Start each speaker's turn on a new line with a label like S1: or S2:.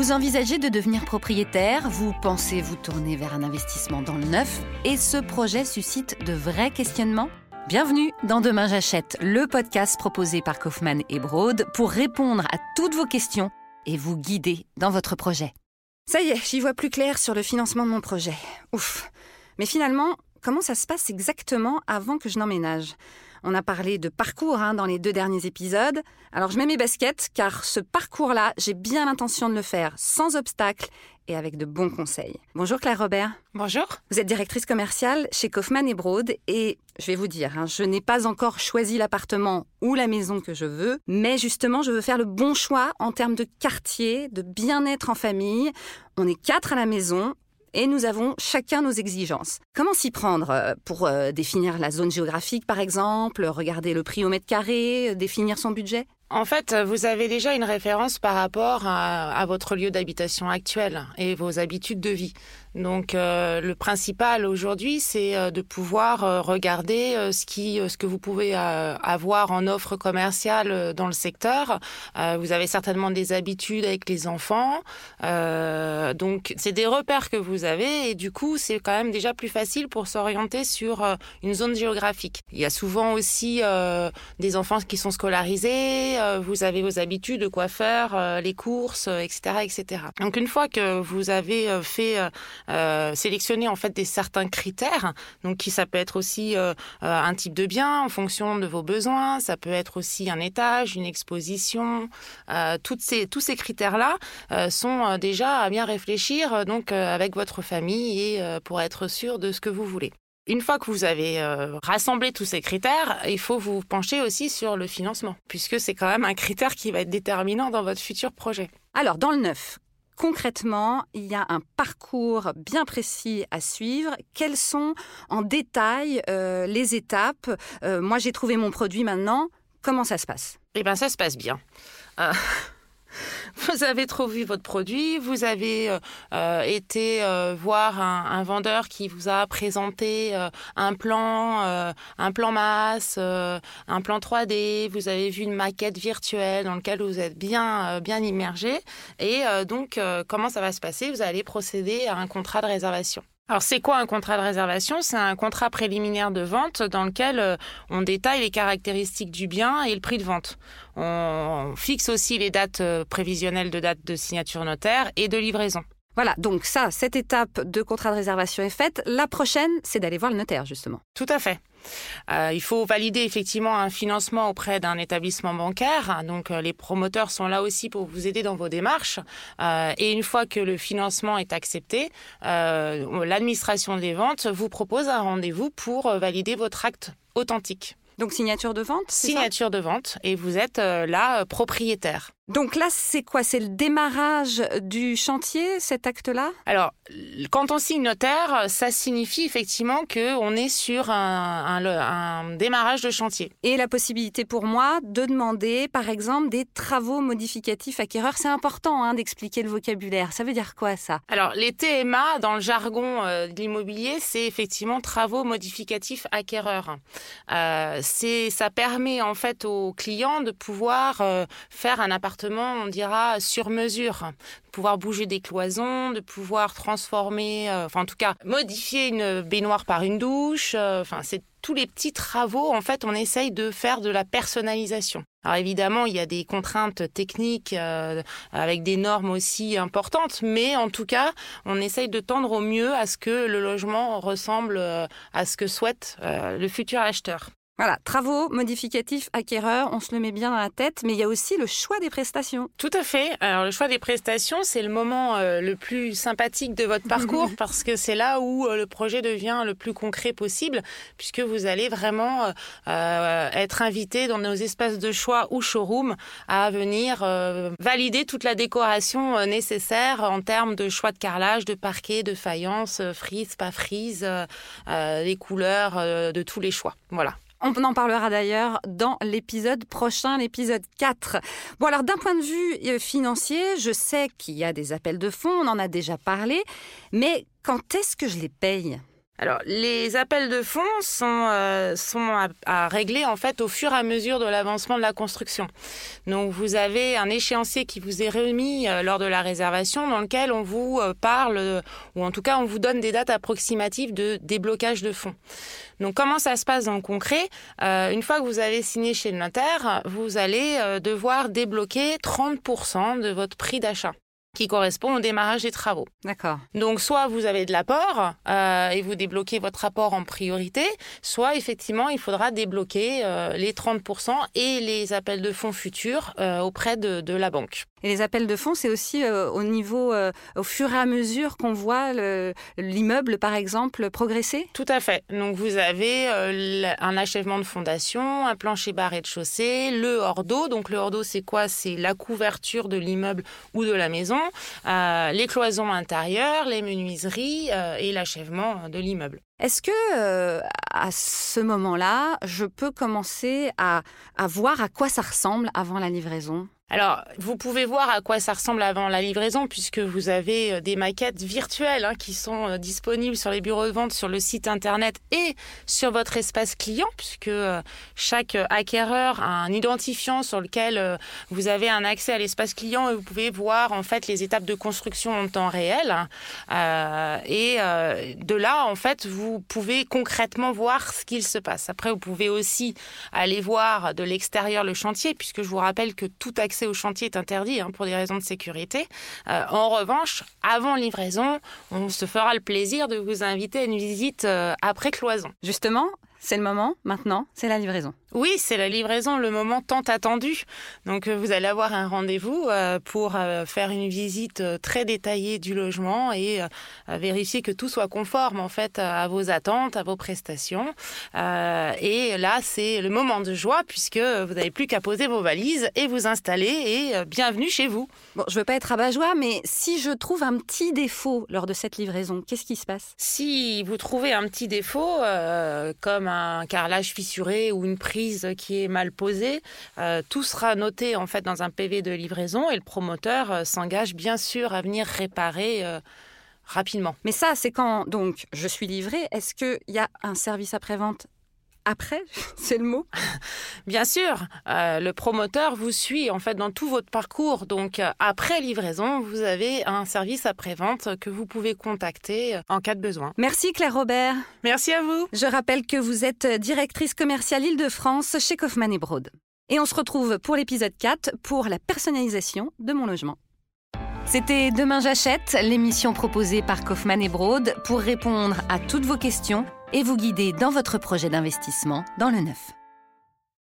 S1: Vous envisagez de devenir propriétaire, vous pensez vous tourner vers un investissement dans le neuf, et ce projet suscite de vrais questionnements? Bienvenue dans Demain j'achète, le podcast proposé par Kaufmann et Broad pour répondre à toutes vos questions et vous guider dans votre projet.
S2: Ça y est, j'y vois plus clair sur le financement de mon projet. Ouf. Mais finalement, comment ça se passe exactement avant que je n'emménage? On a parlé de parcours hein, dans les deux derniers épisodes. Alors je mets mes baskets car ce parcours-là, j'ai bien l'intention de le faire sans obstacle et avec de bons conseils. Bonjour Claire Robert.
S3: Bonjour.
S2: Vous êtes directrice commerciale chez Kaufmann et Broad et je vais vous dire, hein, je n'ai pas encore choisi l'appartement ou la maison que je veux, mais justement je veux faire le bon choix en termes de quartier, de bien-être en famille. On est quatre à la maison, et nous avons chacun nos exigences. Comment s'y prendre euh, pour euh, définir la zone géographique par exemple, regarder le prix au mètre carré, euh, définir son budget?
S3: En fait, vous avez déjà une référence par rapport à, votre lieu d'habitation actuel et vos habitudes de vie. Donc, euh, le principal aujourd'hui, c'est euh, de pouvoir euh, regarder ce qui, ce que vous pouvez avoir en offre commerciale dans le secteur. vous avez certainement des habitudes avec les enfants, donc c'est des repères que vous avez et du coup, c'est quand même déjà plus facile pour s'orienter sur une zone géographique. Il y a souvent aussi des enfants qui sont scolarisés euh, vous avez vos habitudes de quoi faire, euh, les courses, etc., euh, etc. Donc une fois que vous avez fait sélectionner en fait des certains critères, donc qui ça peut être aussi un type de bien en fonction de vos besoins, ça peut être aussi un étage, une exposition, toutes ces tous ces critères là sont déjà à bien réfléchir donc avec votre famille et pour être sûr de ce que vous voulez. Une fois que vous avez euh, rassemblé tous ces critères, il faut vous pencher aussi sur le financement, puisque c'est quand même un critère qui va être déterminant dans votre futur projet.
S2: Alors, dans le neuf, concrètement, il y a un parcours bien précis à suivre. Quelles sont en détail euh, les étapes? Euh, Moi, j'ai trouvé mon produit maintenant. Comment ça se passe?
S3: Eh bien, ça se passe bien. Vous avez trouvé votre produit, vous avez euh, euh, été euh, voir un, vendeur qui vous a présenté un plan, un plan masse, un plan 3D, vous avez vu une maquette virtuelle dans laquelle vous êtes bien, bien immergé. Et donc, comment ça va se passer? Vous allez procéder à un contrat de réservation. Alors c'est quoi un contrat de réservation? C'est un contrat préliminaire de vente dans lequel euh, on détaille les caractéristiques du bien et le prix de vente. On fixe aussi les dates euh, prévisionnelles de date de signature notaire et de livraison.
S2: Voilà, donc ça, cette étape de contrat de réservation est faite. La prochaine, c'est d'aller voir le notaire, justement.
S3: Tout à fait. Euh, il faut valider effectivement un financement auprès d'un établissement bancaire. Donc euh, les promoteurs sont là aussi pour vous aider dans vos démarches. Euh, et une fois que le financement est accepté, l'administration des ventes vous propose un rendez-vous pour valider votre acte authentique.
S2: Donc signature de vente
S3: Signature de vente et vous êtes là propriétaire.
S2: Donc là, c'est quoi? C'est le démarrage du chantier, cet acte-là?
S3: Alors, quand on signe notaire, ça signifie effectivement qu'on est sur un, démarrage de chantier.
S2: Et la possibilité pour moi de demander, par exemple, des travaux modificatifs acquéreurs. C'est important hein, d'expliquer le vocabulaire. Ça veut dire quoi ça?
S3: Alors, les TMA, dans le jargon euh, de l'immobilier, c'est effectivement travaux modificatifs acquéreurs. Euh, ça permet en fait aux clients de pouvoir euh, faire un appartement on dira, sur mesure. pouvoir bouger des cloisons, de pouvoir transformer, euh, enfin en tout cas, modifier une baignoire par une douche. Euh, enfin, c'est tous les petits travaux, en fait, on essaye de faire de la personnalisation. Alors évidemment, il y a des contraintes techniques euh, avec des normes aussi importantes, mais en tout cas, on essaye de tendre au mieux à ce que le logement ressemble à ce que souhaite le futur acheteur.
S2: Voilà, travaux, modificatifs, acquéreurs, on se le met bien dans la tête, mais il y a aussi le choix des prestations.
S3: Tout à fait. Alors le choix des prestations, c'est le moment euh, le plus sympathique de votre parcours parce que c'est là où euh, le projet devient le plus concret possible, puisque vous allez vraiment euh, être invité dans nos espaces de choix ou showroom à venir valider toute la décoration nécessaire en termes de choix de carrelage, de parquet, de faïence, frise, pas frise, les couleurs, de tous les choix. Voilà.
S2: On en parlera d'ailleurs dans l'épisode prochain, l'épisode 4. Bon alors d'un point de vue euh, financier, je sais qu'il y a des appels de fonds, on en a déjà parlé, mais quand est-ce que je les paye?
S3: Alors, les appels de fonds sont, euh, sont à, régler en fait au fur et à mesure de l'avancement de la construction. Donc, vous avez un échéancier qui vous est remis euh, lors de la réservation dans lequel on vous euh, parle, ou en tout cas on vous donne des dates approximatives de déblocage de fonds. Donc, comment ça se passe en concret? Une fois que vous avez signé chez le notaire, vous allez devoir débloquer 30% de votre prix d'achat qui correspond au démarrage des travaux.
S2: D'accord.
S3: Donc soit vous avez de l'apport euh, et vous débloquez votre apport en priorité, soit effectivement il faudra débloquer euh, les 30% et les appels de fonds futurs euh, auprès de, de, la banque.
S2: Et les appels de fonds, c'est aussi euh, au niveau, euh, au fur et à mesure qu'on voit l'immeuble, par exemple, progresser?
S3: Tout à fait. Donc vous avez un achèvement de fondation, un plancher barré de chaussée, le hors d'eau. Donc le hors d'eau, c'est quoi? C'est la couverture de l'immeuble ou de la maison euh, les cloisons intérieures, les menuiseries euh, et l'achèvement de l'immeuble.
S2: Est-ce que euh, à ce moment-là, je peux commencer à voir à quoi ça ressemble avant la livraison?
S3: Alors, vous pouvez voir à quoi ça ressemble avant la livraison, puisque vous avez euh, des maquettes virtuelles hein, qui sont euh, disponibles sur les bureaux de vente, sur le site internet et sur votre espace client, puisque chaque acquéreur a un identifiant sur lequel vous avez un accès à l'espace client et vous pouvez voir en fait les étapes de construction en temps réel. et de là, en fait, vous pouvez concrètement voir ce qu'il se passe. Après, vous pouvez aussi aller voir de l'extérieur le chantier, puisque je vous rappelle que tout accès au chantier est interdit hein, pour des raisons de sécurité. Euh, en revanche, avant livraison, on se fera le plaisir de vous inviter à une visite euh, après cloison.
S2: Justement, c'est le moment, maintenant, c'est la livraison.
S3: Oui, c'est la livraison, le moment tant attendu. Donc euh, vous allez avoir un rendez-vous euh, pour euh, faire une visite très détaillée du logement et vérifier que tout soit conforme en fait à vos attentes, à vos prestations. Et là, c'est le moment de joie puisque vous n'avez plus qu'à poser vos valises et vous installer et bienvenue chez vous.
S2: Bon, je veux pas être rabat-joie, mais si je trouve un petit défaut lors de cette livraison, qu'est-ce qui se passe?
S3: Si vous trouvez un petit défaut, comme un carrelage fissuré ou une prise qui est mal posée. Euh, tout sera noté en fait dans un PV de livraison et le promoteur euh, s'engage bien sûr à venir réparer euh, rapidement.
S2: Mais ça, c'est quand donc je suis livré. Est-ce qu'il y a un service après-vente après, c'est le mot
S3: Bien sûr, euh, le promoteur vous suit en fait dans tout votre parcours. Donc euh, après livraison, vous avez un service après-vente que vous pouvez contacter en cas de besoin.
S2: Merci Claire Robert.
S3: Merci à vous.
S2: Je rappelle que vous êtes directrice commerciale Île-de-France chez Kaufmann et Broad. Et on se retrouve pour l'épisode 4 pour la personnalisation de mon logement. C'était Demain j'achète, l'émission proposée par Kaufmann et Broad pour répondre à toutes vos questions et vous guider dans votre projet d'investissement dans le neuf.